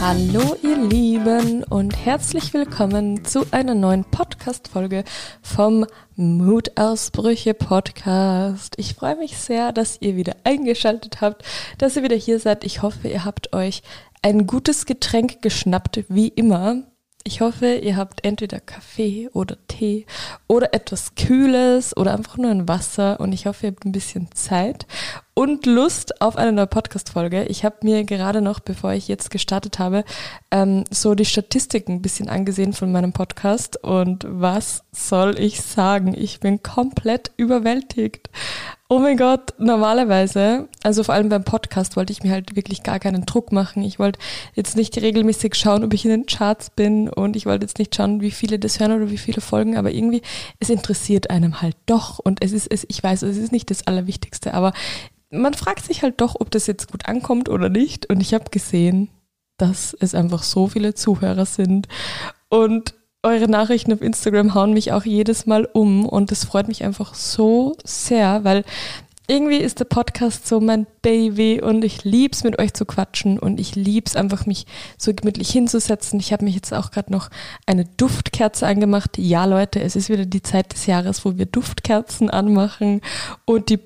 Hallo ihr Lieben und herzlich willkommen zu einer neuen Podcast-Folge vom Mutausbrüche Podcast. Ich freue mich sehr, dass ihr wieder eingeschaltet habt, dass ihr wieder hier seid. Ich hoffe, ihr habt euch ein gutes Getränk geschnappt, wie immer. Ich hoffe, ihr habt entweder Kaffee oder Tee oder etwas Kühles oder einfach nur ein Wasser und ich hoffe, ihr habt ein bisschen Zeit und Lust auf eine neue Podcast-Folge. Ich habe mir gerade noch, bevor ich jetzt gestartet habe, ähm, so die Statistiken ein bisschen angesehen von meinem Podcast und was soll ich sagen? Ich bin komplett überwältigt. Oh mein Gott, normalerweise, also vor allem beim Podcast wollte ich mir halt wirklich gar keinen Druck machen. Ich wollte jetzt nicht regelmäßig schauen, ob ich in den Charts bin und ich wollte jetzt nicht schauen, wie viele das hören oder wie viele folgen, aber irgendwie, es interessiert einem halt doch und es ist, es, ich weiß, es ist nicht das Allerwichtigste, aber man fragt sich halt doch, ob das jetzt gut ankommt oder nicht. Und ich habe gesehen, dass es einfach so viele Zuhörer sind. Und eure Nachrichten auf Instagram hauen mich auch jedes Mal um. Und das freut mich einfach so sehr, weil irgendwie ist der Podcast so mein Baby und ich lieb's mit euch zu quatschen. Und ich lieb's einfach mich so gemütlich hinzusetzen. Ich habe mich jetzt auch gerade noch eine Duftkerze angemacht. Ja, Leute, es ist wieder die Zeit des Jahres, wo wir Duftkerzen anmachen. Und die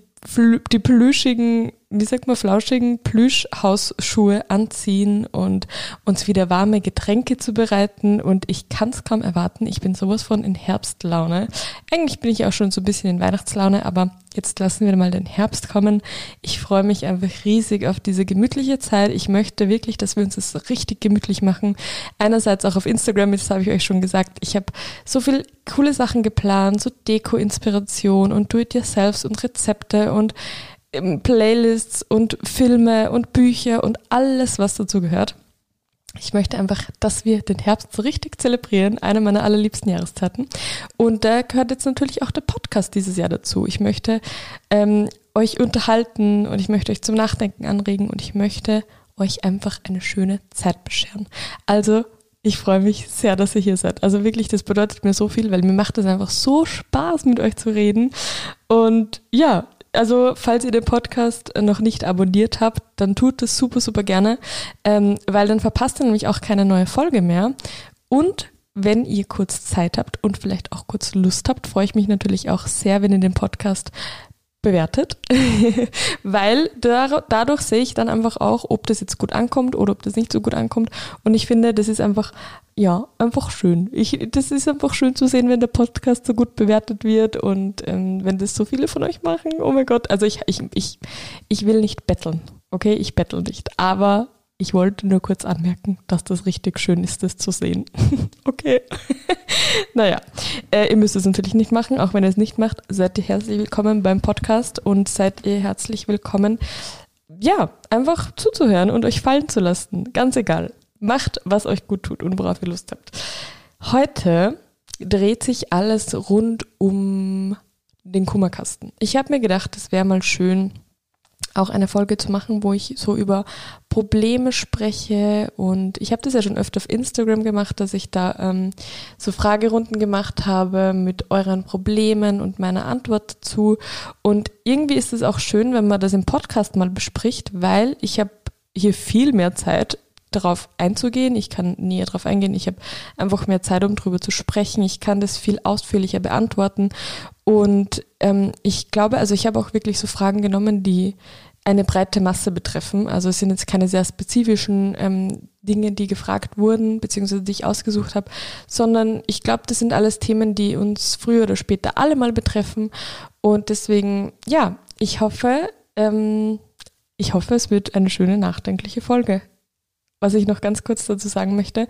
die plüschigen wie sagt man, flauschigen Plüschhausschuhe anziehen und uns wieder warme Getränke zu bereiten. Und ich kann es kaum erwarten. Ich bin sowas von in Herbstlaune. Eigentlich bin ich auch schon so ein bisschen in Weihnachtslaune, aber jetzt lassen wir mal den Herbst kommen. Ich freue mich einfach riesig auf diese gemütliche Zeit. Ich möchte wirklich, dass wir uns das richtig gemütlich machen. Einerseits auch auf Instagram, das habe ich euch schon gesagt. Ich habe so viel coole Sachen geplant, so Deko-Inspiration und Do-it-yourselfs und Rezepte und Playlists und Filme und Bücher und alles, was dazu gehört. Ich möchte einfach, dass wir den Herbst so richtig zelebrieren, eine meiner allerliebsten Jahreszeiten. Und da gehört jetzt natürlich auch der Podcast dieses Jahr dazu. Ich möchte ähm, euch unterhalten und ich möchte euch zum Nachdenken anregen und ich möchte euch einfach eine schöne Zeit bescheren. Also ich freue mich sehr, dass ihr hier seid. Also wirklich, das bedeutet mir so viel, weil mir macht es einfach so Spaß, mit euch zu reden. Und ja, also falls ihr den Podcast noch nicht abonniert habt, dann tut es super, super gerne, ähm, weil dann verpasst ihr nämlich auch keine neue Folge mehr. Und wenn ihr kurz Zeit habt und vielleicht auch kurz Lust habt, freue ich mich natürlich auch sehr, wenn ihr den Podcast bewertet, weil da, dadurch sehe ich dann einfach auch, ob das jetzt gut ankommt oder ob das nicht so gut ankommt. Und ich finde, das ist einfach, ja, einfach schön. Ich, das ist einfach schön zu sehen, wenn der Podcast so gut bewertet wird und ähm, wenn das so viele von euch machen. Oh mein Gott, also ich, ich, ich, ich will nicht betteln, okay? Ich bettel nicht, aber ich wollte nur kurz anmerken, dass das richtig schön ist, das zu sehen. okay. naja, äh, ihr müsst es natürlich nicht machen. Auch wenn ihr es nicht macht, seid ihr herzlich willkommen beim Podcast und seid ihr herzlich willkommen, ja, einfach zuzuhören und euch fallen zu lassen. Ganz egal. Macht, was euch gut tut und worauf ihr Lust habt. Heute dreht sich alles rund um den Kummerkasten. Ich habe mir gedacht, es wäre mal schön, auch eine Folge zu machen, wo ich so über Probleme spreche. Und ich habe das ja schon öfter auf Instagram gemacht, dass ich da ähm, so Fragerunden gemacht habe mit euren Problemen und meiner Antwort dazu. Und irgendwie ist es auch schön, wenn man das im Podcast mal bespricht, weil ich habe hier viel mehr Zeit darauf einzugehen. Ich kann näher darauf eingehen. Ich habe einfach mehr Zeit, um darüber zu sprechen. Ich kann das viel ausführlicher beantworten. Und ähm, ich glaube, also ich habe auch wirklich so Fragen genommen, die eine breite Masse betreffen. Also es sind jetzt keine sehr spezifischen ähm, Dinge, die gefragt wurden, beziehungsweise die ich ausgesucht habe, sondern ich glaube, das sind alles Themen, die uns früher oder später alle mal betreffen. Und deswegen, ja, ich hoffe, ähm, ich hoffe, es wird eine schöne, nachdenkliche Folge. Was ich noch ganz kurz dazu sagen möchte,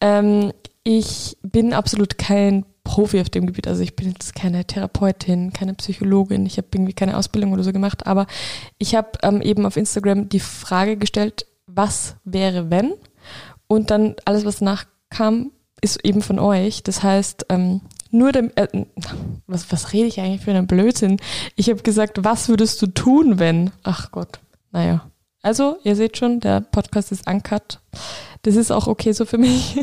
ähm, ich bin absolut kein Profi auf dem Gebiet. Also ich bin jetzt keine Therapeutin, keine Psychologin, ich habe irgendwie keine Ausbildung oder so gemacht, aber ich habe ähm, eben auf Instagram die Frage gestellt, was wäre wenn? Und dann alles, was nachkam, ist eben von euch. Das heißt, ähm, nur dem, äh, was, was rede ich eigentlich für einen Blödsinn? Ich habe gesagt, was würdest du tun, wenn? Ach Gott, naja. Also, ihr seht schon, der Podcast ist uncut. Das ist auch okay so für mich.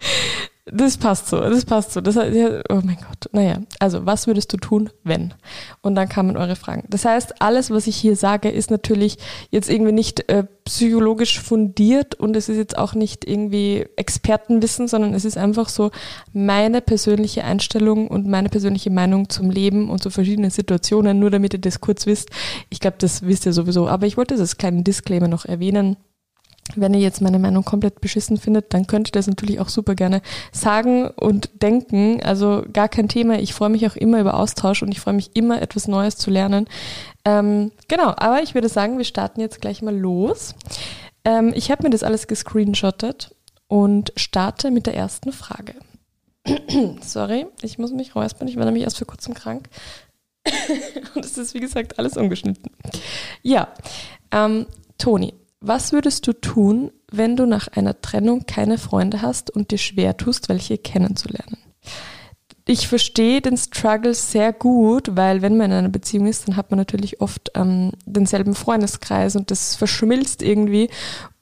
Das passt so, das passt so. Das, oh mein Gott. Naja, also was würdest du tun, wenn? Und dann kamen eure Fragen. Das heißt, alles, was ich hier sage, ist natürlich jetzt irgendwie nicht äh, psychologisch fundiert und es ist jetzt auch nicht irgendwie Expertenwissen, sondern es ist einfach so meine persönliche Einstellung und meine persönliche Meinung zum Leben und zu verschiedenen Situationen, nur damit ihr das kurz wisst. Ich glaube, das wisst ihr sowieso, aber ich wollte das als kleinen Disclaimer noch erwähnen. Wenn ihr jetzt meine Meinung komplett beschissen findet, dann könnt ihr das natürlich auch super gerne sagen und denken. Also gar kein Thema. Ich freue mich auch immer über Austausch und ich freue mich immer, etwas Neues zu lernen. Ähm, genau, aber ich würde sagen, wir starten jetzt gleich mal los. Ähm, ich habe mir das alles gescreenshottet und starte mit der ersten Frage. Sorry, ich muss mich räuspern. Ich war nämlich erst vor kurzem krank. und es ist, wie gesagt, alles ungeschnitten. Ja, ähm, Toni, was würdest du tun, wenn du nach einer Trennung keine Freunde hast und dir schwer tust, welche kennenzulernen? Ich verstehe den Struggle sehr gut, weil wenn man in einer Beziehung ist, dann hat man natürlich oft ähm, denselben Freundeskreis und das verschmilzt irgendwie.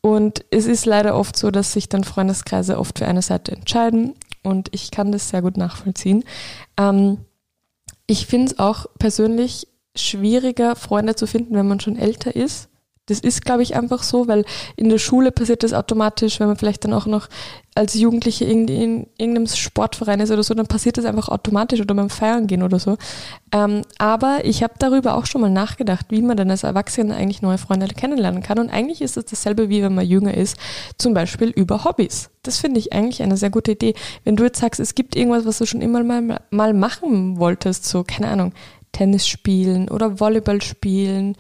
Und es ist leider oft so, dass sich dann Freundeskreise oft für eine Seite entscheiden und ich kann das sehr gut nachvollziehen. Ähm, ich finde es auch persönlich schwieriger, Freunde zu finden, wenn man schon älter ist das ist, glaube ich, einfach so, weil in der Schule passiert das automatisch, wenn man vielleicht dann auch noch als Jugendliche in, in irgendeinem Sportverein ist oder so, dann passiert das einfach automatisch oder beim Feiern gehen oder so. Ähm, aber ich habe darüber auch schon mal nachgedacht, wie man dann als Erwachsener eigentlich neue Freunde kennenlernen kann. Und eigentlich ist es dasselbe, wie wenn man jünger ist, zum Beispiel über Hobbys. Das finde ich eigentlich eine sehr gute Idee. Wenn du jetzt sagst, es gibt irgendwas, was du schon immer mal, mal machen wolltest, so, keine Ahnung, Tennis spielen oder Volleyball spielen,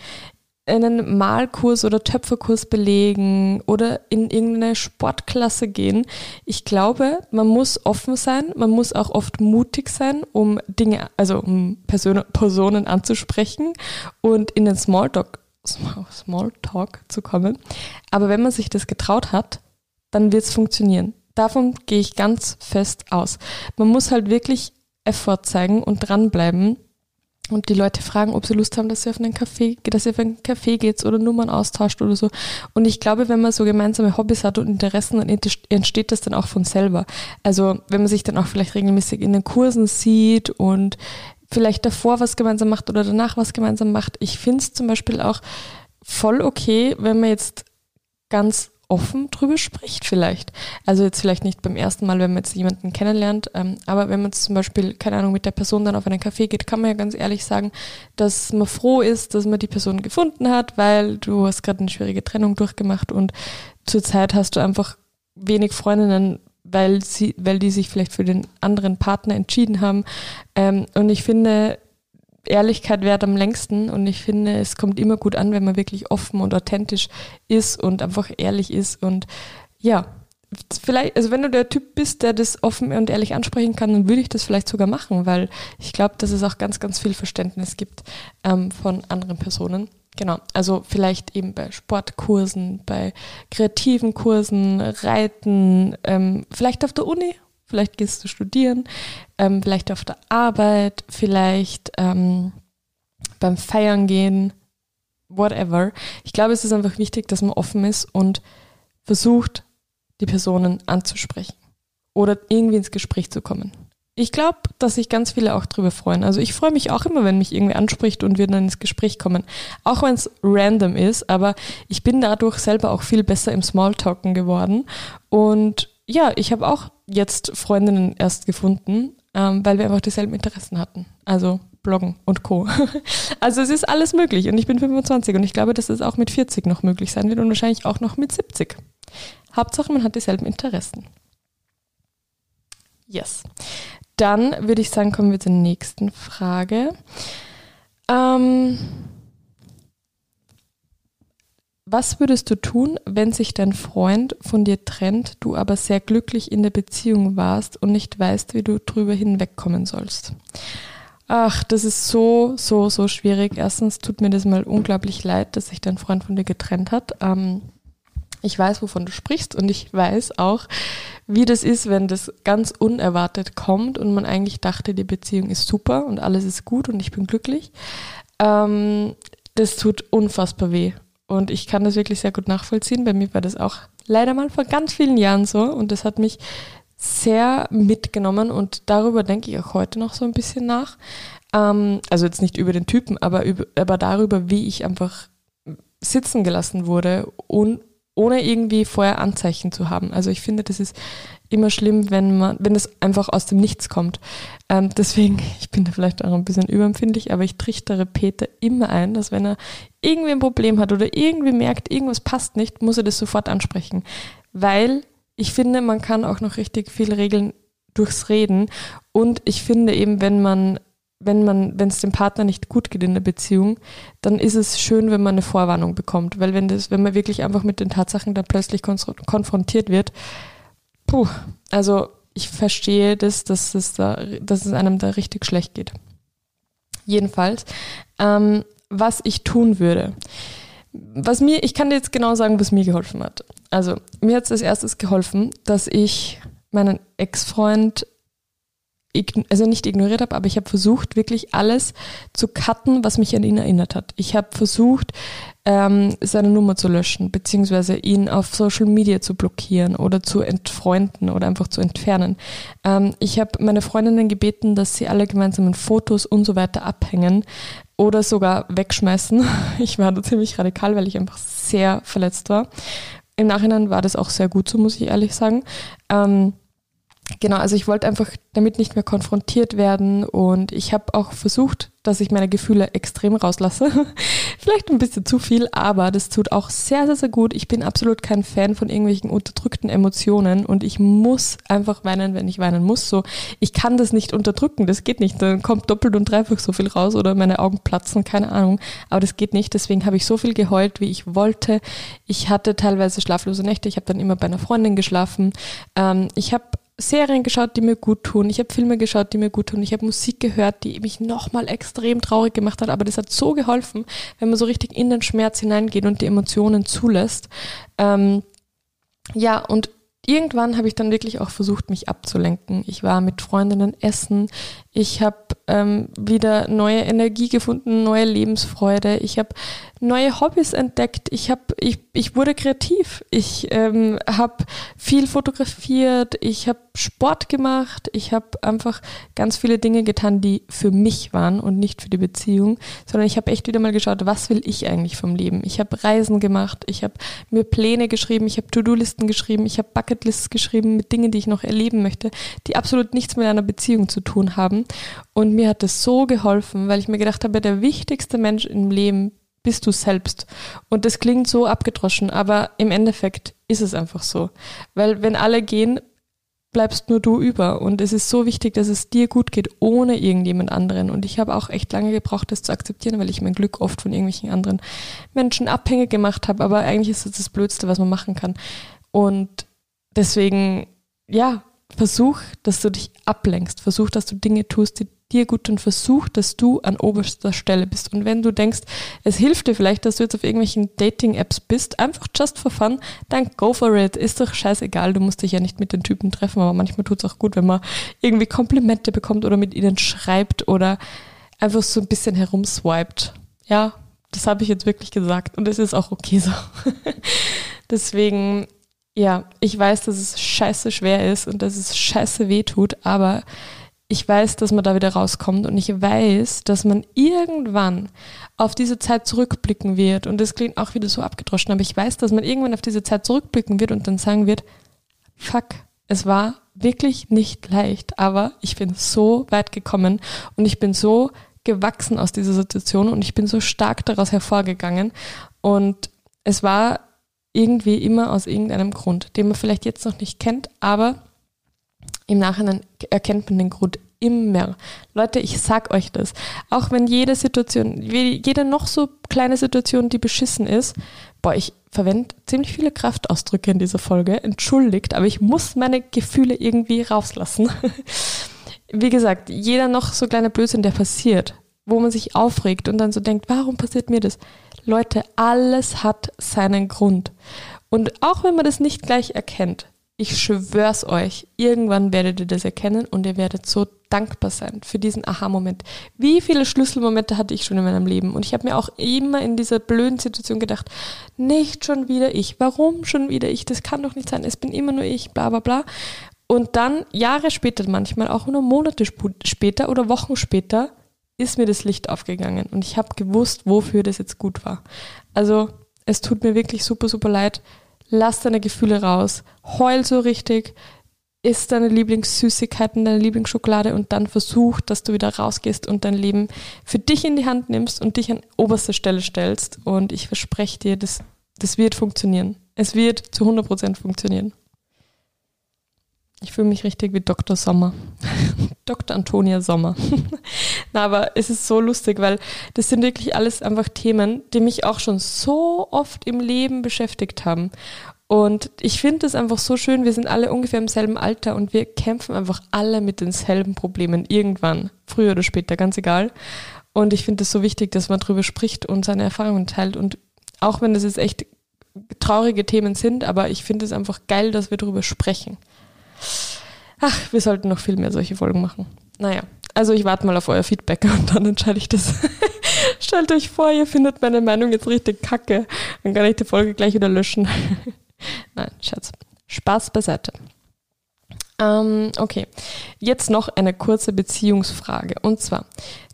einen Malkurs oder Töpferkurs belegen oder in irgendeine Sportklasse gehen. Ich glaube, man muss offen sein, man muss auch oft mutig sein, um Dinge, also um Person, Personen anzusprechen und in den Smalltalk, Smalltalk zu kommen. Aber wenn man sich das getraut hat, dann wird es funktionieren. Davon gehe ich ganz fest aus. Man muss halt wirklich Effort zeigen und dranbleiben und die Leute fragen, ob sie Lust haben, dass sie auf einen Café, dass sie auf einen Café geht oder Nummern austauscht oder so. Und ich glaube, wenn man so gemeinsame Hobbys hat und Interessen, dann entsteht das dann auch von selber. Also wenn man sich dann auch vielleicht regelmäßig in den Kursen sieht und vielleicht davor was gemeinsam macht oder danach was gemeinsam macht. Ich finde es zum Beispiel auch voll okay, wenn man jetzt ganz offen drüber spricht vielleicht. Also jetzt vielleicht nicht beim ersten Mal, wenn man jetzt jemanden kennenlernt, ähm, aber wenn man zum Beispiel, keine Ahnung, mit der Person dann auf einen Café geht, kann man ja ganz ehrlich sagen, dass man froh ist, dass man die Person gefunden hat, weil du hast gerade eine schwierige Trennung durchgemacht und zurzeit hast du einfach wenig Freundinnen, weil sie, weil die sich vielleicht für den anderen Partner entschieden haben. Ähm, und ich finde, Ehrlichkeit währt am längsten. Und ich finde, es kommt immer gut an, wenn man wirklich offen und authentisch ist und einfach ehrlich ist. Und ja, vielleicht, also wenn du der Typ bist, der das offen und ehrlich ansprechen kann, dann würde ich das vielleicht sogar machen, weil ich glaube, dass es auch ganz, ganz viel Verständnis gibt ähm, von anderen Personen. Genau, also vielleicht eben bei Sportkursen, bei kreativen Kursen, Reiten, ähm, vielleicht auf der Uni vielleicht gehst du studieren, ähm, vielleicht auf der Arbeit, vielleicht ähm, beim Feiern gehen, whatever. Ich glaube, es ist einfach wichtig, dass man offen ist und versucht, die Personen anzusprechen oder irgendwie ins Gespräch zu kommen. Ich glaube, dass sich ganz viele auch drüber freuen. Also ich freue mich auch immer, wenn mich irgendwie anspricht und wir dann ins Gespräch kommen. Auch wenn es random ist, aber ich bin dadurch selber auch viel besser im Smalltalken geworden. Und ja, ich habe auch jetzt Freundinnen erst gefunden, ähm, weil wir einfach dieselben Interessen hatten. Also Bloggen und Co. Also es ist alles möglich und ich bin 25 und ich glaube, dass es auch mit 40 noch möglich sein wird und wahrscheinlich auch noch mit 70. Hauptsache, man hat dieselben Interessen. Yes. Dann würde ich sagen, kommen wir zur nächsten Frage. Ähm, was würdest du tun, wenn sich dein Freund von dir trennt, du aber sehr glücklich in der Beziehung warst und nicht weißt, wie du drüber hinwegkommen sollst? Ach, das ist so, so, so schwierig. Erstens tut mir das mal unglaublich leid, dass sich dein Freund von dir getrennt hat. Ähm, ich weiß, wovon du sprichst und ich weiß auch, wie das ist, wenn das ganz unerwartet kommt und man eigentlich dachte, die Beziehung ist super und alles ist gut und ich bin glücklich. Ähm, das tut unfassbar weh. Und ich kann das wirklich sehr gut nachvollziehen. Bei mir war das auch leider mal vor ganz vielen Jahren so. Und das hat mich sehr mitgenommen und darüber denke ich auch heute noch so ein bisschen nach. Ähm, also jetzt nicht über den Typen, aber, über, aber darüber, wie ich einfach sitzen gelassen wurde und ohne irgendwie vorher Anzeichen zu haben. Also ich finde, das ist immer schlimm, wenn man, wenn es einfach aus dem Nichts kommt. Ähm, deswegen, ich bin da vielleicht auch ein bisschen überempfindlich, aber ich trichtere Peter immer ein, dass wenn er irgendwie ein Problem hat oder irgendwie merkt, irgendwas passt nicht, muss er das sofort ansprechen. Weil ich finde, man kann auch noch richtig viel regeln durchs Reden. Und ich finde eben, wenn man, wenn man, wenn es dem Partner nicht gut geht in der Beziehung, dann ist es schön, wenn man eine Vorwarnung bekommt. Weil wenn das, wenn man wirklich einfach mit den Tatsachen dann plötzlich konfrontiert wird, puh, also ich verstehe das, dass es da, dass es einem da richtig schlecht geht. Jedenfalls, ähm, was ich tun würde. Was mir, ich kann dir jetzt genau sagen, was mir geholfen hat. Also, mir hat es als erstes geholfen, dass ich meinen Ex-Freund also nicht ignoriert habe, aber ich habe versucht, wirklich alles zu cutten, was mich an ihn erinnert hat. Ich habe versucht, ähm, seine Nummer zu löschen, beziehungsweise ihn auf Social Media zu blockieren oder zu entfreunden oder einfach zu entfernen. Ähm, ich habe meine Freundinnen gebeten, dass sie alle gemeinsamen Fotos und so weiter abhängen oder sogar wegschmeißen. Ich war da ziemlich radikal, weil ich einfach sehr verletzt war. Im Nachhinein war das auch sehr gut so, muss ich ehrlich sagen. Ähm, genau, also ich wollte einfach damit nicht mehr konfrontiert werden und ich habe auch versucht, dass ich meine Gefühle extrem rauslasse. Vielleicht ein bisschen zu viel, aber das tut auch sehr, sehr, sehr gut. Ich bin absolut kein Fan von irgendwelchen unterdrückten Emotionen und ich muss einfach weinen, wenn ich weinen muss. So, ich kann das nicht unterdrücken, das geht nicht. Dann kommt doppelt und dreifach so viel raus oder meine Augen platzen, keine Ahnung. Aber das geht nicht. Deswegen habe ich so viel geheult, wie ich wollte. Ich hatte teilweise schlaflose Nächte. Ich habe dann immer bei einer Freundin geschlafen. Ähm, ich habe Serien geschaut, die mir gut tun. Ich habe Filme geschaut, die mir gut tun. Ich habe Musik gehört, die mich nochmal extrem traurig gemacht hat. Aber das hat so geholfen, wenn man so richtig in den Schmerz hineingeht und die Emotionen zulässt. Ähm, ja, und irgendwann habe ich dann wirklich auch versucht, mich abzulenken. Ich war mit Freundinnen essen. Ich habe ähm, wieder neue Energie gefunden, neue Lebensfreude. Ich habe neue Hobbys entdeckt. Ich habe, ich, ich wurde kreativ. Ich ähm, habe viel fotografiert. Ich habe Sport gemacht. Ich habe einfach ganz viele Dinge getan, die für mich waren und nicht für die Beziehung, sondern ich habe echt wieder mal geschaut, was will ich eigentlich vom Leben. Ich habe Reisen gemacht. Ich habe mir Pläne geschrieben. Ich habe To-Do-Listen geschrieben. Ich habe Bucketlists geschrieben mit Dingen, die ich noch erleben möchte, die absolut nichts mit einer Beziehung zu tun haben. Und mir hat das so geholfen, weil ich mir gedacht habe, der wichtigste Mensch im Leben bist du selbst. Und das klingt so abgedroschen, aber im Endeffekt ist es einfach so. Weil wenn alle gehen, bleibst nur du über. Und es ist so wichtig, dass es dir gut geht, ohne irgendjemand anderen. Und ich habe auch echt lange gebraucht, das zu akzeptieren, weil ich mein Glück oft von irgendwelchen anderen Menschen abhängig gemacht habe. Aber eigentlich ist das das Blödste, was man machen kann. Und deswegen, ja, versuch, dass du dich ablenkst. Versuch, dass du Dinge tust, die dir gut und versuch, dass du an oberster Stelle bist. Und wenn du denkst, es hilft dir vielleicht, dass du jetzt auf irgendwelchen Dating-Apps bist, einfach just for fun, dann go for it. Ist doch scheißegal, du musst dich ja nicht mit den Typen treffen, aber manchmal tut es auch gut, wenn man irgendwie Komplimente bekommt oder mit ihnen schreibt oder einfach so ein bisschen herumswiped. Ja, das habe ich jetzt wirklich gesagt und es ist auch okay so. Deswegen, ja, ich weiß, dass es scheiße schwer ist und dass es scheiße weh tut, aber ich weiß, dass man da wieder rauskommt und ich weiß, dass man irgendwann auf diese Zeit zurückblicken wird. Und das klingt auch wieder so abgedroschen, aber ich weiß, dass man irgendwann auf diese Zeit zurückblicken wird und dann sagen wird, fuck, es war wirklich nicht leicht, aber ich bin so weit gekommen und ich bin so gewachsen aus dieser Situation und ich bin so stark daraus hervorgegangen. Und es war irgendwie immer aus irgendeinem Grund, den man vielleicht jetzt noch nicht kennt, aber im Nachhinein erkennt man den Grund immer. Leute, ich sag euch das. Auch wenn jede Situation, jede noch so kleine Situation, die beschissen ist, boah, ich verwende ziemlich viele Kraftausdrücke in dieser Folge, entschuldigt, aber ich muss meine Gefühle irgendwie rauslassen. Wie gesagt, jeder noch so kleine Blödsinn, der passiert, wo man sich aufregt und dann so denkt, warum passiert mir das? Leute, alles hat seinen Grund. Und auch wenn man das nicht gleich erkennt, ich schwör's euch, irgendwann werdet ihr das erkennen und ihr werdet so dankbar sein für diesen Aha-Moment. Wie viele Schlüsselmomente hatte ich schon in meinem Leben? Und ich habe mir auch immer in dieser blöden Situation gedacht, nicht schon wieder ich. Warum schon wieder ich? Das kann doch nicht sein. Es bin immer nur ich, bla bla bla. Und dann Jahre später, manchmal auch nur Monate später oder Wochen später, ist mir das Licht aufgegangen und ich habe gewusst, wofür das jetzt gut war. Also es tut mir wirklich super, super leid. Lass deine Gefühle raus. Heul so richtig. Isst deine Lieblingssüßigkeiten, deine Lieblingsschokolade und dann versuch, dass du wieder rausgehst und dein Leben für dich in die Hand nimmst und dich an oberste Stelle stellst. Und ich verspreche dir, das, das wird funktionieren. Es wird zu 100% funktionieren. Ich fühle mich richtig wie Dr. Sommer. Dr. Antonia Sommer. Na, aber es ist so lustig, weil das sind wirklich alles einfach Themen, die mich auch schon so oft im Leben beschäftigt haben. Und ich finde es einfach so schön, wir sind alle ungefähr im selben Alter und wir kämpfen einfach alle mit denselben Problemen irgendwann, früher oder später, ganz egal. Und ich finde es so wichtig, dass man darüber spricht und seine Erfahrungen teilt. Und auch wenn das jetzt echt traurige Themen sind, aber ich finde es einfach geil, dass wir darüber sprechen. Ach, wir sollten noch viel mehr solche Folgen machen. Naja, also ich warte mal auf euer Feedback und dann entscheide ich das. Stellt euch vor, ihr findet meine Meinung jetzt richtig kacke. Dann kann ich die Folge gleich wieder löschen. Nein, Scherz. Spaß beiseite. Ähm, okay, jetzt noch eine kurze Beziehungsfrage. Und zwar,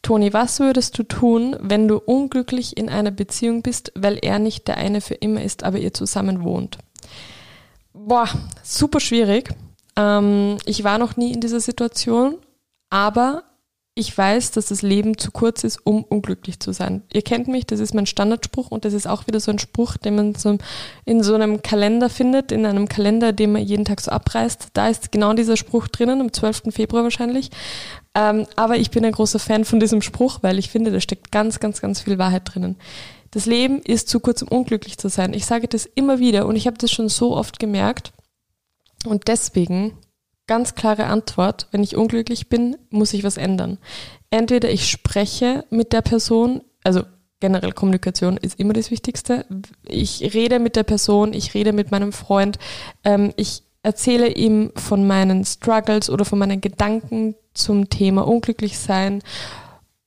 Toni, was würdest du tun, wenn du unglücklich in einer Beziehung bist, weil er nicht der eine für immer ist, aber ihr zusammen wohnt? Boah, super schwierig. Ähm, ich war noch nie in dieser Situation, aber ich weiß, dass das Leben zu kurz ist, um unglücklich zu sein. Ihr kennt mich, das ist mein Standardspruch und das ist auch wieder so ein Spruch, den man so in so einem Kalender findet, in einem Kalender, den man jeden Tag so abreißt. Da ist genau dieser Spruch drinnen, am 12. Februar wahrscheinlich. Ähm, aber ich bin ein großer Fan von diesem Spruch, weil ich finde, da steckt ganz, ganz, ganz viel Wahrheit drinnen. Das Leben ist zu kurz, um unglücklich zu sein. Ich sage das immer wieder und ich habe das schon so oft gemerkt. Und deswegen ganz klare Antwort, wenn ich unglücklich bin, muss ich was ändern. Entweder ich spreche mit der Person, also generell Kommunikation ist immer das Wichtigste. Ich rede mit der Person, ich rede mit meinem Freund, ähm, ich erzähle ihm von meinen Struggles oder von meinen Gedanken zum Thema unglücklich sein.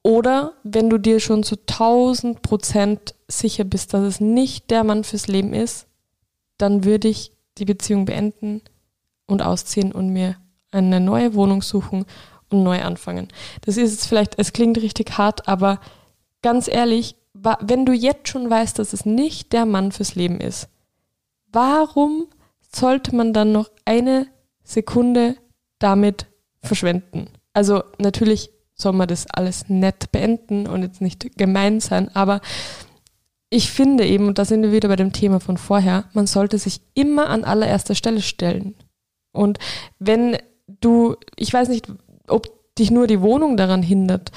Oder wenn du dir schon zu 1000 Prozent sicher bist, dass es nicht der Mann fürs Leben ist, dann würde ich die Beziehung beenden, und ausziehen und mir eine neue Wohnung suchen und neu anfangen. Das ist jetzt vielleicht, es klingt richtig hart, aber ganz ehrlich, wenn du jetzt schon weißt, dass es nicht der Mann fürs Leben ist, warum sollte man dann noch eine Sekunde damit verschwenden? Also natürlich soll man das alles nett beenden und jetzt nicht gemein sein, aber ich finde eben, und da sind wir wieder bei dem Thema von vorher, man sollte sich immer an allererster Stelle stellen. Und wenn du, ich weiß nicht, ob dich nur die Wohnung daran hindert,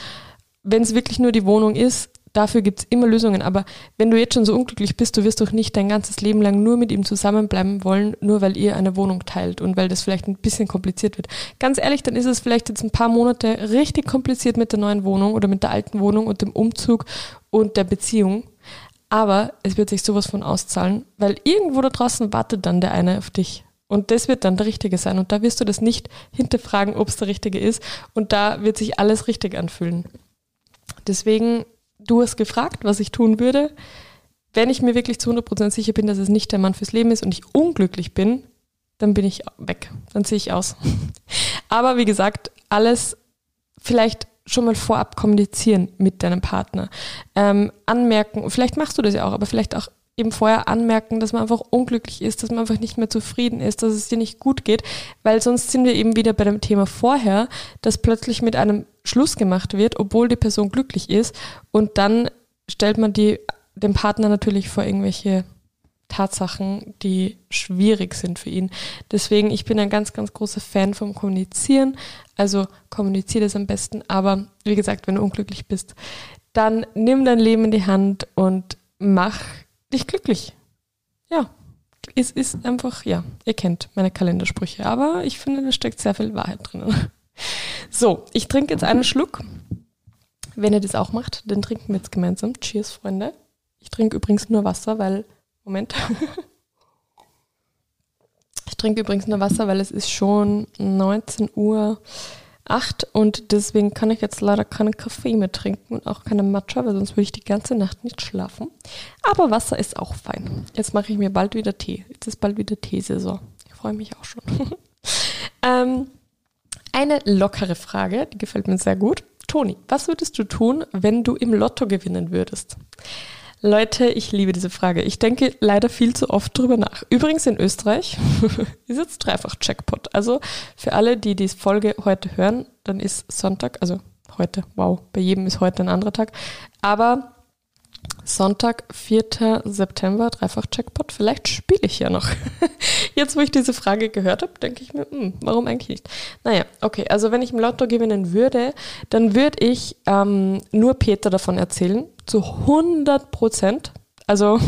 wenn es wirklich nur die Wohnung ist, dafür gibt es immer Lösungen. Aber wenn du jetzt schon so unglücklich bist, du wirst doch nicht dein ganzes Leben lang nur mit ihm zusammenbleiben wollen, nur weil ihr eine Wohnung teilt und weil das vielleicht ein bisschen kompliziert wird. Ganz ehrlich, dann ist es vielleicht jetzt ein paar Monate richtig kompliziert mit der neuen Wohnung oder mit der alten Wohnung und dem Umzug und der Beziehung. Aber es wird sich sowas von auszahlen, weil irgendwo da draußen wartet dann der eine auf dich und das wird dann der Richtige sein. Und da wirst du das nicht hinterfragen, ob es der Richtige ist. Und da wird sich alles richtig anfühlen. Deswegen, du hast gefragt, was ich tun würde. Wenn ich mir wirklich zu 100% sicher bin, dass es nicht der Mann fürs Leben ist und ich unglücklich bin, dann bin ich weg. Dann sehe ich aus. Aber wie gesagt, alles vielleicht schon mal vorab kommunizieren mit deinem Partner. Ähm, anmerken, vielleicht machst du das ja auch, aber vielleicht auch eben vorher anmerken, dass man einfach unglücklich ist, dass man einfach nicht mehr zufrieden ist, dass es dir nicht gut geht, weil sonst sind wir eben wieder bei dem Thema vorher, dass plötzlich mit einem Schluss gemacht wird, obwohl die Person glücklich ist und dann stellt man die, den Partner natürlich vor irgendwelche Tatsachen, die schwierig sind für ihn. Deswegen, ich bin ein ganz, ganz großer Fan vom Kommunizieren. Also kommuniziere das am besten. Aber wie gesagt, wenn du unglücklich bist, dann nimm dein Leben in die Hand und mach dich glücklich. Ja, es ist einfach, ja, ihr kennt meine Kalendersprüche, aber ich finde, da steckt sehr viel Wahrheit drin. So, ich trinke jetzt einen Schluck. Wenn ihr das auch macht, dann trinken wir jetzt gemeinsam. Cheers, Freunde. Ich trinke übrigens nur Wasser, weil, Moment. Ich trinke übrigens nur Wasser, weil es ist schon 19 Uhr 8 und deswegen kann ich jetzt leider keinen Kaffee mehr trinken und auch keine Matcha, weil sonst würde ich die ganze Nacht nicht schlafen. Aber Wasser ist auch fein. Jetzt mache ich mir bald wieder Tee. Jetzt ist bald wieder Teesaison. Ich freue mich auch schon. ähm, eine lockere Frage, die gefällt mir sehr gut. Toni, was würdest du tun, wenn du im Lotto gewinnen würdest? Leute, ich liebe diese Frage. Ich denke leider viel zu oft drüber nach. Übrigens in Österreich ist jetzt dreifach Jackpot. Also für alle, die die Folge heute hören, dann ist Sonntag, also heute, wow, bei jedem ist heute ein anderer Tag. Aber Sonntag, 4. September, dreifach Jackpot. Vielleicht spiele ich ja noch. Jetzt, wo ich diese Frage gehört habe, denke ich mir, hm, warum eigentlich nicht? Naja, okay, also wenn ich im Lotto gewinnen würde, dann würde ich ähm, nur Peter davon erzählen, zu 100 Prozent. Also,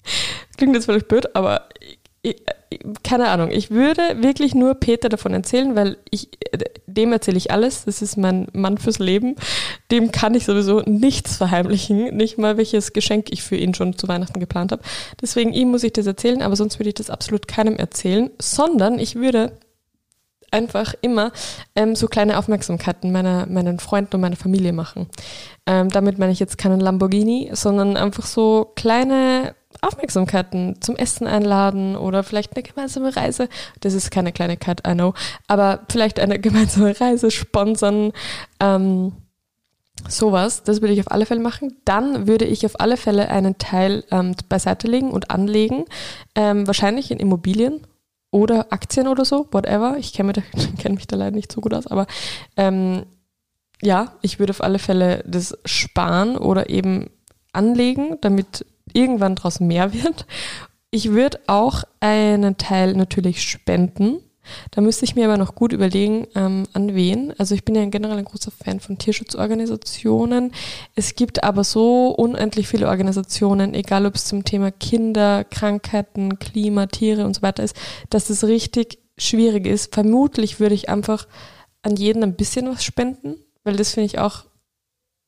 klingt jetzt vielleicht blöd, aber ich, keine Ahnung, ich würde wirklich nur Peter davon erzählen, weil ich, dem erzähle ich alles. Das ist mein Mann fürs Leben. Dem kann ich sowieso nichts verheimlichen. Nicht mal, welches Geschenk ich für ihn schon zu Weihnachten geplant habe. Deswegen ihm muss ich das erzählen, aber sonst würde ich das absolut keinem erzählen, sondern ich würde einfach immer ähm, so kleine Aufmerksamkeiten meiner, meinen Freunden und meiner Familie machen. Ähm, damit meine ich jetzt keinen Lamborghini, sondern einfach so kleine Aufmerksamkeiten zum Essen einladen oder vielleicht eine gemeinsame Reise. Das ist keine Kleinigkeit, I know, aber vielleicht eine gemeinsame Reise sponsern. Ähm, sowas, das würde ich auf alle Fälle machen. Dann würde ich auf alle Fälle einen Teil ähm, beiseite legen und anlegen, ähm, wahrscheinlich in Immobilien oder Aktien oder so, whatever. Ich kenne mich, kenn mich da leider nicht so gut aus, aber ähm, ja, ich würde auf alle Fälle das sparen oder eben anlegen, damit irgendwann daraus mehr wird. Ich würde auch einen Teil natürlich spenden. Da müsste ich mir aber noch gut überlegen, ähm, an wen. Also ich bin ja generell ein großer Fan von Tierschutzorganisationen. Es gibt aber so unendlich viele Organisationen, egal ob es zum Thema Kinder, Krankheiten, Klima, Tiere und so weiter ist, dass es richtig schwierig ist. Vermutlich würde ich einfach an jeden ein bisschen was spenden, weil das finde ich auch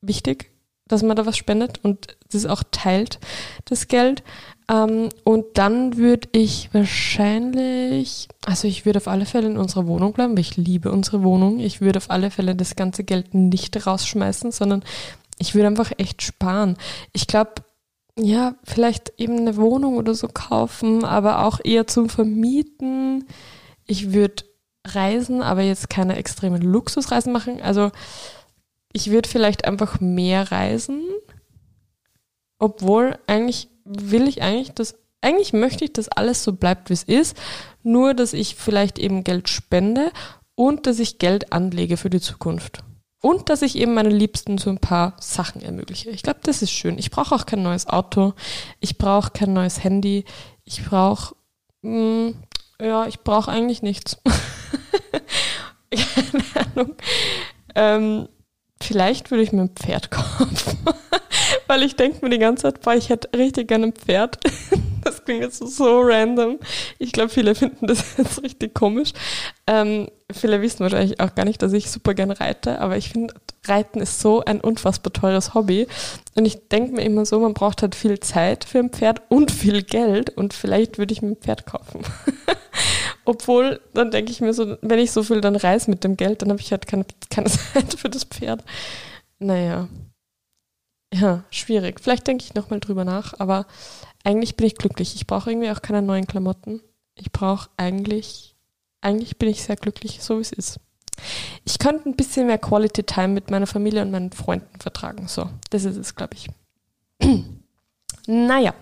wichtig dass man da was spendet und das auch teilt, das Geld. Ähm, und dann würde ich wahrscheinlich, also ich würde auf alle Fälle in unserer Wohnung bleiben, weil ich liebe unsere Wohnung. Ich würde auf alle Fälle das ganze Geld nicht rausschmeißen, sondern ich würde einfach echt sparen. Ich glaube, ja, vielleicht eben eine Wohnung oder so kaufen, aber auch eher zum Vermieten. Ich würde reisen, aber jetzt keine extremen Luxusreisen machen. Also ich würde vielleicht einfach mehr reisen, obwohl eigentlich will ich eigentlich, dass eigentlich möchte ich, dass alles so bleibt, wie es ist, nur dass ich vielleicht eben Geld spende und dass ich Geld anlege für die Zukunft. Und dass ich eben meinen Liebsten so ein paar Sachen ermögliche. Ich glaube, das ist schön. Ich brauche auch kein neues Auto. Ich brauche kein neues Handy. Ich brauche, mm, ja, ich brauche eigentlich nichts. Keine Ahnung. Ähm, Vielleicht würde ich mir ein Pferd kaufen, weil ich denke mir die ganze Zeit, boah, ich hätte richtig gerne ein Pferd. Das klingt jetzt so random. Ich glaube, viele finden das jetzt richtig komisch. Ähm, viele wissen wahrscheinlich auch gar nicht, dass ich super gerne reite, aber ich finde, Reiten ist so ein unfassbar teures Hobby. Und ich denke mir immer so, man braucht halt viel Zeit für ein Pferd und viel Geld und vielleicht würde ich mir ein Pferd kaufen. Obwohl, dann denke ich mir so, wenn ich so viel dann reise mit dem Geld, dann habe ich halt keine, keine Zeit für das Pferd. Naja. Ja, schwierig. Vielleicht denke ich nochmal drüber nach, aber eigentlich bin ich glücklich. Ich brauche irgendwie auch keine neuen Klamotten. Ich brauche eigentlich, eigentlich bin ich sehr glücklich, so wie es ist. Ich könnte ein bisschen mehr Quality Time mit meiner Familie und meinen Freunden vertragen. So, das ist es, glaube ich. naja,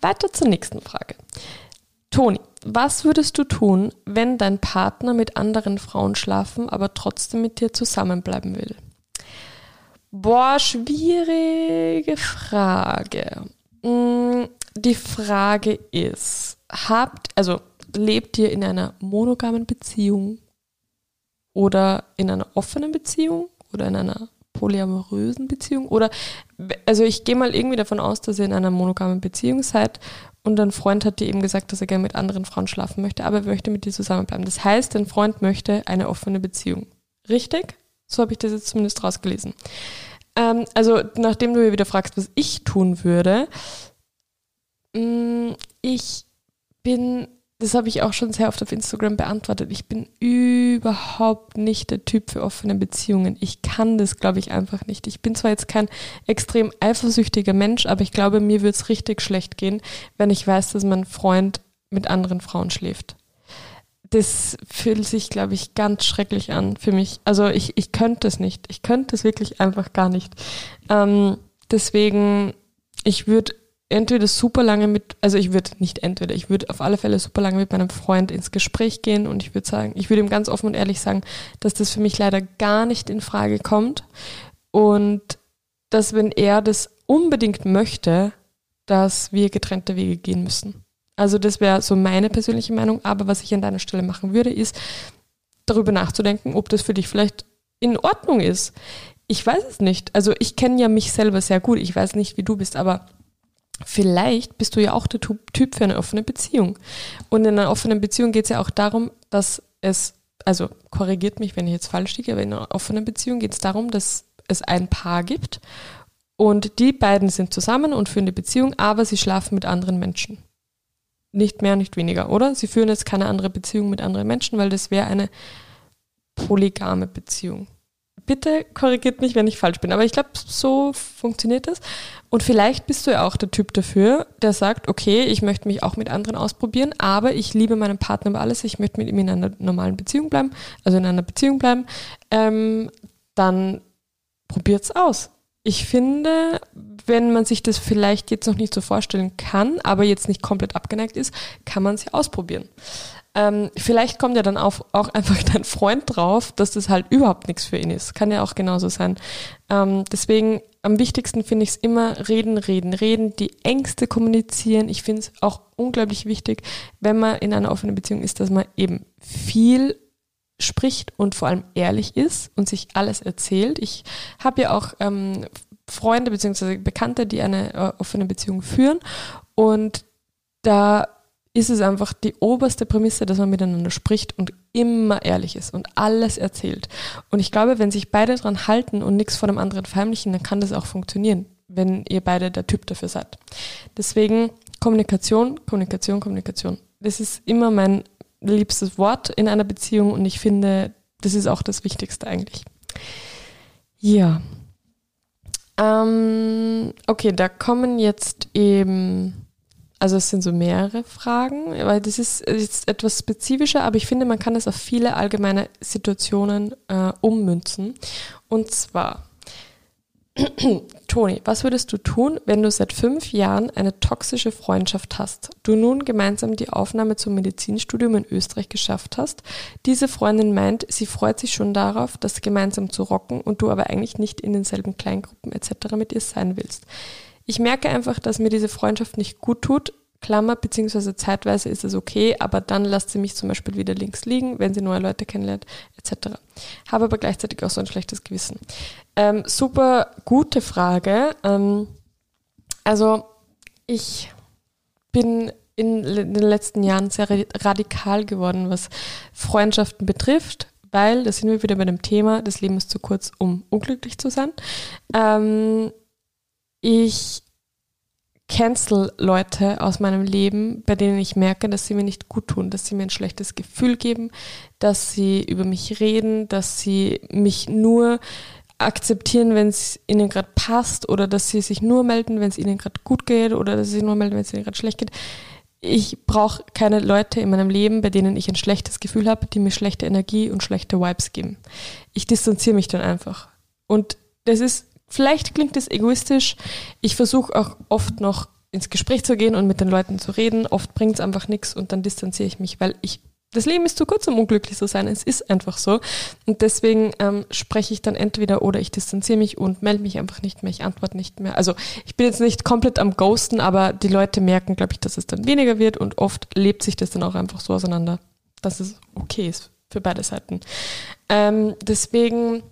weiter zur nächsten Frage. Toni, was würdest du tun, wenn dein Partner mit anderen Frauen schlafen, aber trotzdem mit dir zusammenbleiben will? Boah, schwierige Frage. Mm, die Frage ist, habt, also lebt ihr in einer monogamen Beziehung oder in einer offenen Beziehung oder in einer polyamorösen Beziehung oder also ich gehe mal irgendwie davon aus, dass ihr in einer monogamen Beziehung seid und ein Freund hat dir eben gesagt, dass er gerne mit anderen Frauen schlafen möchte, aber er möchte mit dir zusammenbleiben. Das heißt, dein Freund möchte eine offene Beziehung. Richtig? So habe ich das jetzt zumindest rausgelesen. Ähm, also, nachdem du mir wieder fragst, was ich tun würde, mh, mm, ich bin das habe ich auch schon sehr oft auf Instagram beantwortet. Ich bin überhaupt nicht der Typ für offene Beziehungen. Ich kann das, glaube ich, einfach nicht. Ich bin zwar jetzt kein extrem eifersüchtiger Mensch, aber ich glaube, mir würde es richtig schlecht gehen, wenn ich weiß, dass mein Freund mit anderen Frauen schläft. Das fühlt sich, glaube ich, ganz schrecklich an für mich. Also ich, ich könnte es nicht. Ich könnte es wirklich einfach gar nicht. Ähm, deswegen, ich würde entweder super lange mit, also ich würde nicht entweder, ich würde auf alle Fälle super lange mit meinem Freund ins Gespräch gehen und ich würde sagen, ich würde ihm ganz offen und ehrlich sagen, dass das für mich leider gar nicht in Frage kommt und dass wenn er das unbedingt möchte, dass wir getrennte Wege gehen müssen. Also das wäre so meine persönliche Meinung, aber was ich an deiner Stelle machen würde, ist darüber nachzudenken, ob das für dich vielleicht in Ordnung ist. Ich weiß es nicht. Also ich kenne ja mich selber sehr gut. Ich weiß nicht, wie du bist, aber vielleicht bist du ja auch der Typ für eine offene Beziehung. Und in einer offenen Beziehung geht es ja auch darum, dass es, also korrigiert mich, wenn ich jetzt falsch liege, aber in einer offenen Beziehung geht es darum, dass es ein Paar gibt und die beiden sind zusammen und führen eine Beziehung, aber sie schlafen mit anderen Menschen. Nicht mehr, nicht weniger, oder? Sie führen jetzt keine andere Beziehung mit anderen Menschen, weil das wäre eine polygame Beziehung bitte korrigiert mich, wenn ich falsch bin. Aber ich glaube, so funktioniert das. Und vielleicht bist du ja auch der Typ dafür, der sagt, okay, ich möchte mich auch mit anderen ausprobieren, aber ich liebe meinen Partner über alles, ich möchte mit ihm in einer normalen Beziehung bleiben, also in einer Beziehung bleiben. Ähm, dann probiert's aus. Ich finde, wenn man sich das vielleicht jetzt noch nicht so vorstellen kann, aber jetzt nicht komplett abgeneigt ist, kann man es ja ausprobieren. Ähm, vielleicht kommt ja dann auch, auch einfach dein Freund drauf, dass das halt überhaupt nichts für ihn ist. Kann ja auch genauso sein. Ähm, deswegen am wichtigsten finde ich es immer reden, reden, reden, die Ängste kommunizieren. Ich finde es auch unglaublich wichtig, wenn man in einer offenen Beziehung ist, dass man eben viel spricht und vor allem ehrlich ist und sich alles erzählt. Ich habe ja auch ähm, Freunde bzw. Bekannte, die eine äh, offene Beziehung führen und da ist es einfach die oberste Prämisse, dass man miteinander spricht und immer ehrlich ist und alles erzählt. Und ich glaube, wenn sich beide dran halten und nichts vor dem anderen verheimlichen, dann kann das auch funktionieren, wenn ihr beide der Typ dafür seid. Deswegen Kommunikation, Kommunikation, Kommunikation. Das ist immer mein liebstes Wort in einer Beziehung und ich finde, das ist auch das Wichtigste eigentlich. Ja. Ähm, okay, da kommen jetzt eben also es sind so mehrere Fragen, weil das ist jetzt etwas spezifischer, aber ich finde, man kann das auf viele allgemeine Situationen äh, ummünzen. Und zwar, Toni, was würdest du tun, wenn du seit fünf Jahren eine toxische Freundschaft hast, du nun gemeinsam die Aufnahme zum Medizinstudium in Österreich geschafft hast, diese Freundin meint, sie freut sich schon darauf, das gemeinsam zu rocken und du aber eigentlich nicht in denselben Kleingruppen etc. mit ihr sein willst. Ich merke einfach, dass mir diese Freundschaft nicht gut tut. Klammer, beziehungsweise zeitweise ist es okay, aber dann lasst sie mich zum Beispiel wieder links liegen, wenn sie neue Leute kennenlernt, etc. Habe aber gleichzeitig auch so ein schlechtes Gewissen. Ähm, super gute Frage. Ähm, also ich bin in den letzten Jahren sehr radikal geworden, was Freundschaften betrifft, weil, da sind wir wieder bei dem Thema, das Leben ist zu kurz, um unglücklich zu sein. Ähm, ich cancel Leute aus meinem Leben, bei denen ich merke, dass sie mir nicht gut tun, dass sie mir ein schlechtes Gefühl geben, dass sie über mich reden, dass sie mich nur akzeptieren, wenn es ihnen gerade passt oder dass sie sich nur melden, wenn es ihnen gerade gut geht oder dass sie sich nur melden, wenn es ihnen gerade schlecht geht. Ich brauche keine Leute in meinem Leben, bei denen ich ein schlechtes Gefühl habe, die mir schlechte Energie und schlechte Vibes geben. Ich distanziere mich dann einfach. Und das ist Vielleicht klingt es egoistisch. Ich versuche auch oft noch ins Gespräch zu gehen und mit den Leuten zu reden. Oft bringt es einfach nichts und dann distanziere ich mich, weil ich das Leben ist zu kurz, um unglücklich zu sein. Es ist einfach so. Und deswegen ähm, spreche ich dann entweder oder ich distanziere mich und melde mich einfach nicht mehr. Ich antworte nicht mehr. Also ich bin jetzt nicht komplett am Ghosten, aber die Leute merken, glaube ich, dass es dann weniger wird und oft lebt sich das dann auch einfach so auseinander, dass es okay ist für beide Seiten. Ähm, deswegen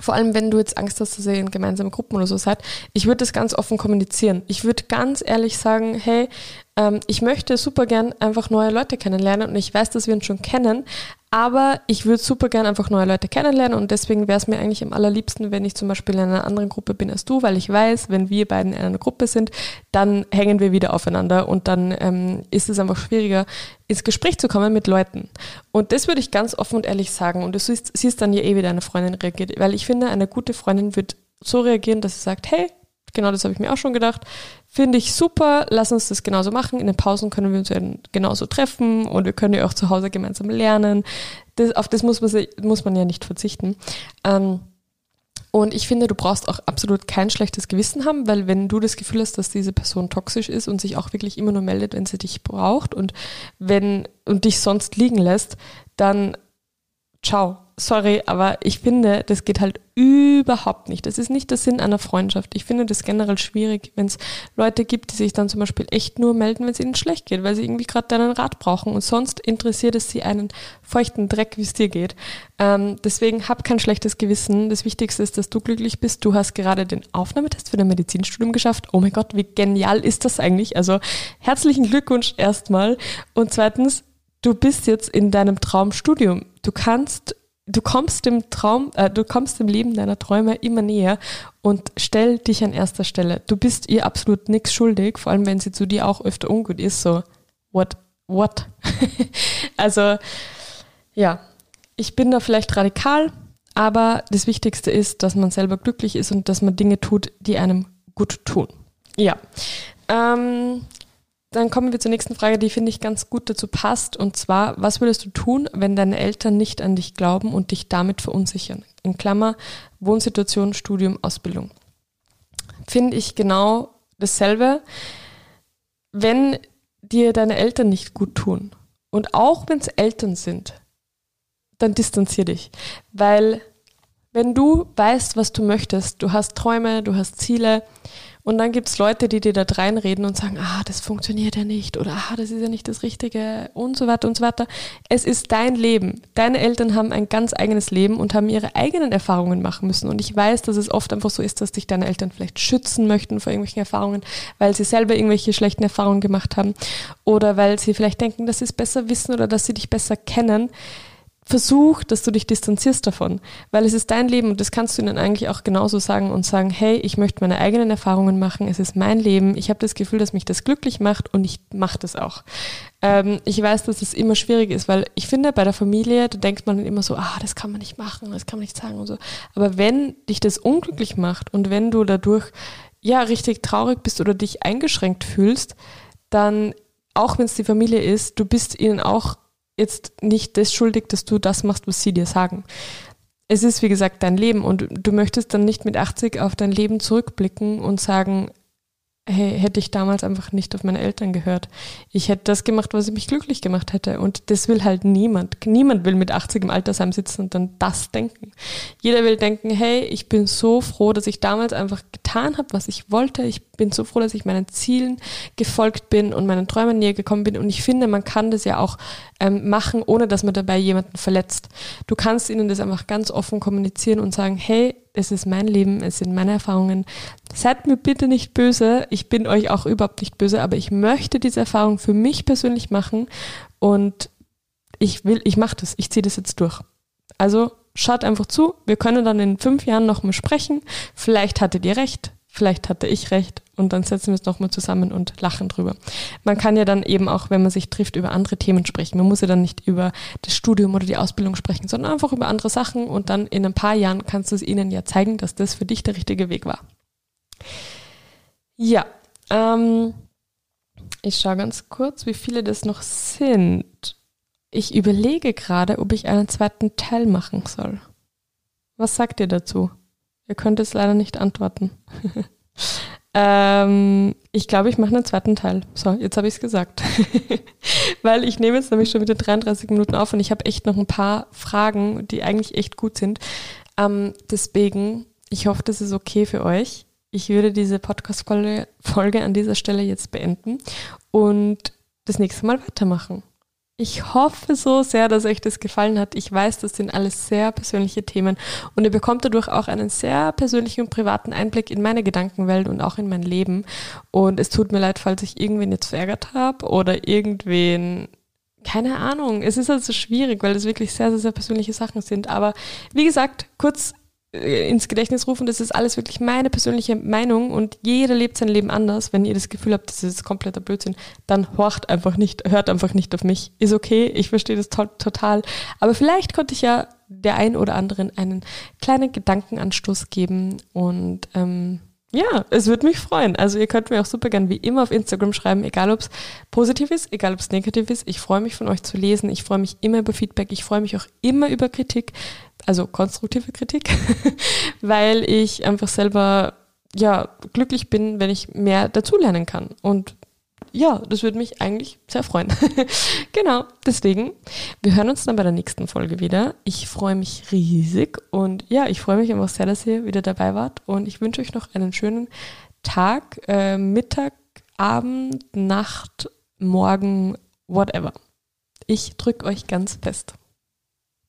vor allem, wenn du jetzt Angst hast, dass ihr in gemeinsamen Gruppen oder so seid, ich würde das ganz offen kommunizieren. Ich würde ganz ehrlich sagen, hey, ähm, ich möchte super gern einfach neue Leute kennenlernen und ich weiß, dass wir uns schon kennen, aber ich würde super gern einfach neue Leute kennenlernen und deswegen wäre es mir eigentlich am allerliebsten, wenn ich zum Beispiel in einer anderen Gruppe bin als du, weil ich weiß, wenn wir beiden in einer Gruppe sind, dann hängen wir wieder aufeinander und dann ähm, ist es einfach schwieriger, ins Gespräch zu kommen mit Leuten. Und das würde ich ganz offen und ehrlich sagen und du siehst, siehst dann ja eh, wie deine Freundin reagiert, weil ich finde, eine gute Freundin wird so reagieren, dass sie sagt, hey, genau das habe ich mir auch schon gedacht. Finde ich super, lass uns das genauso machen. In den Pausen können wir uns ja genauso treffen und wir können ja auch zu Hause gemeinsam lernen. Das, auf das muss man, muss man ja nicht verzichten. Ähm, und ich finde, du brauchst auch absolut kein schlechtes Gewissen haben, weil wenn du das Gefühl hast, dass diese Person toxisch ist und sich auch wirklich immer nur meldet, wenn sie dich braucht und wenn und dich sonst liegen lässt, dann ciao. Sorry, aber ich finde, das geht halt überhaupt nicht. Das ist nicht der Sinn einer Freundschaft. Ich finde das generell schwierig, wenn es Leute gibt, die sich dann zum Beispiel echt nur melden, wenn es ihnen schlecht geht, weil sie irgendwie gerade deinen Rat brauchen und sonst interessiert es sie einen feuchten Dreck, wie es dir geht. Ähm, deswegen hab kein schlechtes Gewissen. Das Wichtigste ist, dass du glücklich bist. Du hast gerade den Aufnahmetest für dein Medizinstudium geschafft. Oh mein Gott, wie genial ist das eigentlich? Also herzlichen Glückwunsch erstmal. Und zweitens, du bist jetzt in deinem Traumstudium. Du kannst, du kommst dem Traum, äh, du kommst dem Leben deiner Träume immer näher und stell dich an erster Stelle. Du bist ihr absolut nichts schuldig, vor allem wenn sie zu dir auch öfter ungut ist, so, what, what? also, ja, ich bin da vielleicht radikal, aber das Wichtigste ist, dass man selber glücklich ist und dass man Dinge tut, die einem gut tun. Ja. Ähm, dann kommen wir zur nächsten Frage, die finde ich ganz gut dazu passt. Und zwar, was würdest du tun, wenn deine Eltern nicht an dich glauben und dich damit verunsichern? In Klammer, Wohnsituation, Studium, Ausbildung. Finde ich genau dasselbe. Wenn dir deine Eltern nicht gut tun und auch wenn es Eltern sind, dann distanzier dich. Weil wenn du weißt, was du möchtest, du hast Träume, du hast Ziele, und dann gibt es Leute, die dir da reinreden und sagen, ah, das funktioniert ja nicht oder ah, das ist ja nicht das Richtige und so weiter und so weiter. Es ist dein Leben. Deine Eltern haben ein ganz eigenes Leben und haben ihre eigenen Erfahrungen machen müssen. Und ich weiß, dass es oft einfach so ist, dass dich deine Eltern vielleicht schützen möchten vor irgendwelchen Erfahrungen, weil sie selber irgendwelche schlechten Erfahrungen gemacht haben oder weil sie vielleicht denken, dass sie es besser wissen oder dass sie dich besser kennen versuch, dass du dich distanzierst davon, weil es ist dein Leben und das kannst du ihnen eigentlich auch genauso sagen und sagen, hey, ich möchte meine eigenen Erfahrungen machen, es ist mein Leben, ich habe das Gefühl, dass mich das glücklich macht und ich mache das auch. Ähm, ich weiß, dass es immer schwierig ist, weil ich finde, bei der Familie, da denkt man immer so, ah, das kann man nicht machen, das kann man nicht sagen und so. Aber wenn dich das unglücklich macht und wenn du dadurch ja richtig traurig bist oder dich eingeschränkt fühlst, dann auch wenn es die Familie ist, du bist ihnen auch jetzt nicht das schuldig, dass du das machst, was sie dir sagen. Es ist, wie gesagt, dein Leben und du möchtest dann nicht mit 80 auf dein Leben zurückblicken und sagen, hey, hätte ich damals einfach nicht auf meine Eltern gehört. Ich hätte das gemacht, was mich glücklich gemacht hätte. Und das will halt niemand. Niemand will mit 80 im Altersheim sitzen und dann das denken. Jeder will denken, hey, ich bin so froh, dass ich damals einfach getan habe, was ich wollte. Ich bin so froh, dass ich meinen Zielen gefolgt bin und meinen Träumen näher gekommen bin. Und ich finde, man kann das ja auch ähm, machen, ohne dass man dabei jemanden verletzt. Du kannst ihnen das einfach ganz offen kommunizieren und sagen, hey, es ist mein Leben, es sind meine Erfahrungen. Seid mir bitte nicht böse, ich bin euch auch überhaupt nicht böse, aber ich möchte diese Erfahrung für mich persönlich machen und ich will, ich mache das, ich ziehe das jetzt durch. Also schaut einfach zu, wir können dann in fünf Jahren nochmal sprechen. Vielleicht hattet ihr recht, vielleicht hatte ich recht und dann setzen wir es nochmal zusammen und lachen drüber. Man kann ja dann eben auch, wenn man sich trifft, über andere Themen sprechen. Man muss ja dann nicht über das Studium oder die Ausbildung sprechen, sondern einfach über andere Sachen und dann in ein paar Jahren kannst du es ihnen ja zeigen, dass das für dich der richtige Weg war. Ja, ähm, ich schaue ganz kurz, wie viele das noch sind. Ich überlege gerade, ob ich einen zweiten Teil machen soll. Was sagt ihr dazu? Ihr könnt es leider nicht antworten. ähm, ich glaube, ich mache einen zweiten Teil. So, jetzt habe ich es gesagt. Weil ich nehme jetzt nämlich schon wieder 33 Minuten auf und ich habe echt noch ein paar Fragen, die eigentlich echt gut sind. Ähm, deswegen, ich hoffe, das ist okay für euch. Ich würde diese Podcast-Folge an dieser Stelle jetzt beenden und das nächste Mal weitermachen. Ich hoffe so sehr, dass euch das gefallen hat. Ich weiß, das sind alles sehr persönliche Themen und ihr bekommt dadurch auch einen sehr persönlichen und privaten Einblick in meine Gedankenwelt und auch in mein Leben. Und es tut mir leid, falls ich irgendwen jetzt verärgert habe oder irgendwen keine Ahnung. Es ist also schwierig, weil es wirklich sehr, sehr, sehr persönliche Sachen sind. Aber wie gesagt, kurz ins Gedächtnis rufen, das ist alles wirklich meine persönliche Meinung und jeder lebt sein Leben anders. Wenn ihr das Gefühl habt, das ist kompletter Blödsinn, dann horcht einfach nicht, hört einfach nicht auf mich. Ist okay, ich verstehe das to total. Aber vielleicht konnte ich ja der ein oder anderen einen kleinen Gedankenanstoß geben und ähm, ja, es würde mich freuen. Also ihr könnt mir auch super gern wie immer auf Instagram schreiben, egal ob es positiv ist, egal ob es negativ ist. Ich freue mich von euch zu lesen. Ich freue mich immer über Feedback. Ich freue mich auch immer über Kritik, also konstruktive Kritik, weil ich einfach selber ja glücklich bin, wenn ich mehr dazulernen kann. Und ja, das würde mich eigentlich sehr freuen. genau, deswegen, wir hören uns dann bei der nächsten Folge wieder. Ich freue mich riesig und ja, ich freue mich einfach sehr, dass ihr wieder dabei wart und ich wünsche euch noch einen schönen Tag, äh, Mittag, Abend, Nacht, Morgen, whatever. Ich drücke euch ganz fest.